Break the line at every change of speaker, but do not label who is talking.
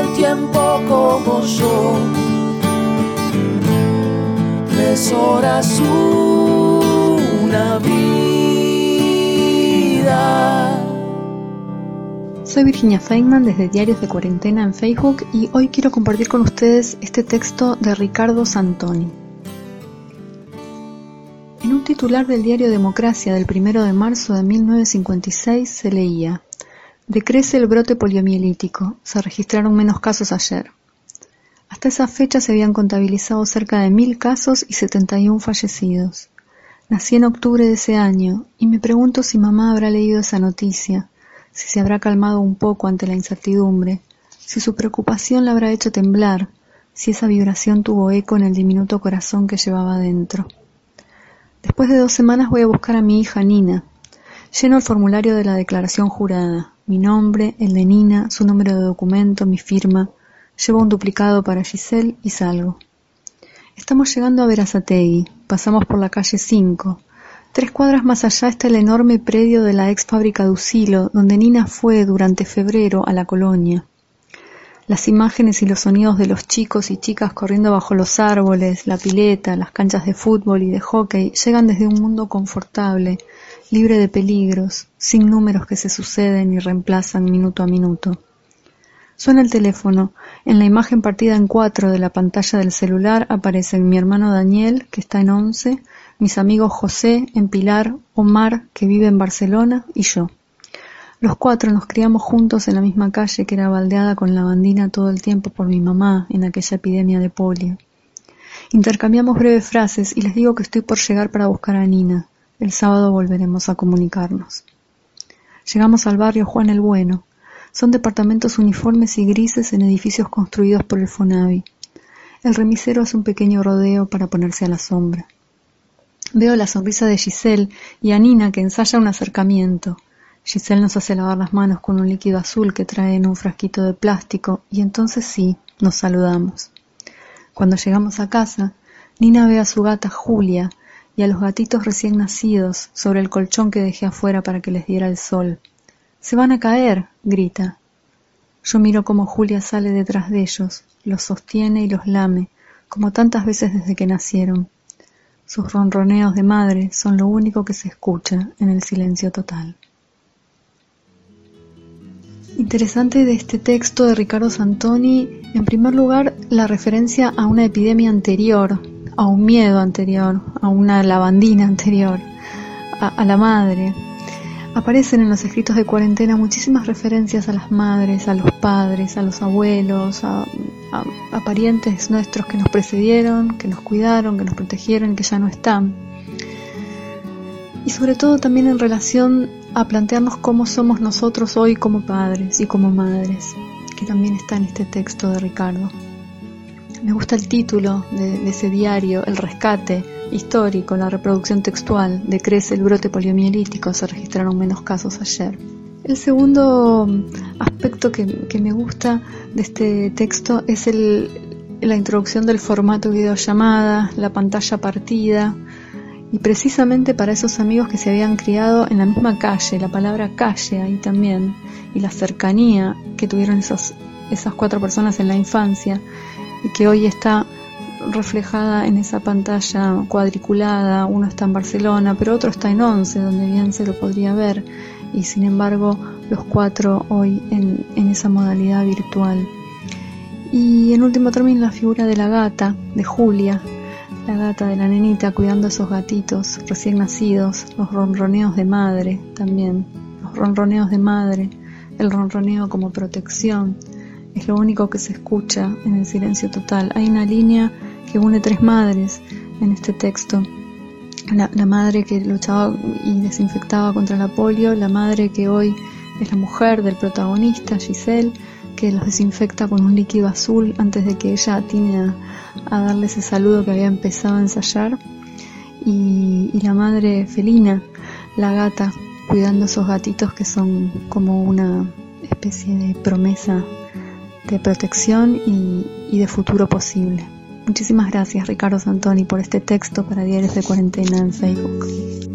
El tiempo como yo. Tres horas una vida.
Soy Virginia Feynman desde Diarios de Cuarentena en Facebook y hoy quiero compartir con ustedes este texto de Ricardo Santoni. En un titular del diario Democracia del 1 de marzo de 1956 se leía Decrece el brote poliomielítico, se registraron menos casos ayer. Hasta esa fecha se habían contabilizado cerca de mil casos y 71 fallecidos. Nací en octubre de ese año y me pregunto si mamá habrá leído esa noticia, si se habrá calmado un poco ante la incertidumbre, si su preocupación la habrá hecho temblar, si esa vibración tuvo eco en el diminuto corazón que llevaba dentro. Después de dos semanas voy a buscar a mi hija Nina. Lleno el formulario de la declaración jurada mi nombre, el de Nina, su número de documento, mi firma. Llevo un duplicado para Giselle y salgo. Estamos llegando a Verazategui. Pasamos por la calle 5. Tres cuadras más allá está el enorme predio de la ex fábrica Ducilo, donde Nina fue durante febrero a la colonia. Las imágenes y los sonidos de los chicos y chicas corriendo bajo los árboles, la pileta, las canchas de fútbol y de hockey llegan desde un mundo confortable, libre de peligros, sin números que se suceden y reemplazan minuto a minuto. Suena el teléfono. En la imagen partida en cuatro de la pantalla del celular aparecen mi hermano Daniel, que está en once, mis amigos José, en Pilar, Omar, que vive en Barcelona, y yo. Los cuatro nos criamos juntos en la misma calle que era baldeada con lavandina todo el tiempo por mi mamá en aquella epidemia de polio. Intercambiamos breves frases y les digo que estoy por llegar para buscar a Nina. El sábado volveremos a comunicarnos. Llegamos al barrio Juan el Bueno. Son departamentos uniformes y grises en edificios construidos por el Fonavi. El remisero hace un pequeño rodeo para ponerse a la sombra. Veo la sonrisa de Giselle y a Nina que ensaya un acercamiento. Giselle nos hace lavar las manos con un líquido azul que trae en un frasquito de plástico y entonces sí, nos saludamos. Cuando llegamos a casa, Nina ve a su gata Julia, y a los gatitos recién nacidos sobre el colchón que dejé afuera para que les diera el sol. Se van a caer, grita. Yo miro cómo Julia sale detrás de ellos, los sostiene y los lame, como tantas veces desde que nacieron. Sus ronroneos de madre son lo único que se escucha en el silencio total. Interesante de este texto de Ricardo Santoni, en primer lugar, la referencia a una epidemia anterior a un miedo anterior, a una lavandina anterior, a, la madre. Aparecen en los escritos de cuarentena muchísimas referencias a las madres, a los padres, a los abuelos, a, a, parientes nuestros que nos precedieron, que nos cuidaron, que nos protegieron, que ya no están. Y sobre todo también en relación a plantearnos cómo somos nosotros hoy como padres y como madres, que también está en este texto de Ricardo. Me gusta el título de, ese diario, El rescate histórico, la reproducción textual, decrece el brote poliomielítico, se registraron menos casos ayer. El segundo aspecto que, me gusta de este texto es la introducción del formato videollamada, la pantalla partida, y precisamente para esos amigos que se habían criado en la misma calle, la palabra calle ahí también, y la cercanía que tuvieron esas cuatro personas en la infancia, y que hoy está reflejada en esa pantalla cuadriculada, uno está en Barcelona, pero otro está en Once, donde bien se lo podría ver, y sin embargo los cuatro hoy en, en esa modalidad virtual. Y en último término la figura de la gata, de Julia, la gata de la nenita cuidando a esos gatitos recién nacidos, los ronroneos de madre también, los ronroneos de madre, el ronroneo como protección, es lo único que se escucha en el silencio total. Hay una línea que une tres madres en este texto. La, madre que luchaba y desinfectaba contra la polio, la madre que hoy es la mujer del protagonista, Giselle, que los desinfecta con un líquido azul antes de que ella atine a, darle ese saludo que había empezado a ensayar. Y, y, la madre felina, la gata, cuidando esos gatitos que son como una especie de promesa de protección y, de futuro posible. Muchísimas gracias Ricardo Santoni por este texto para Diarios de Cuarentena en Facebook.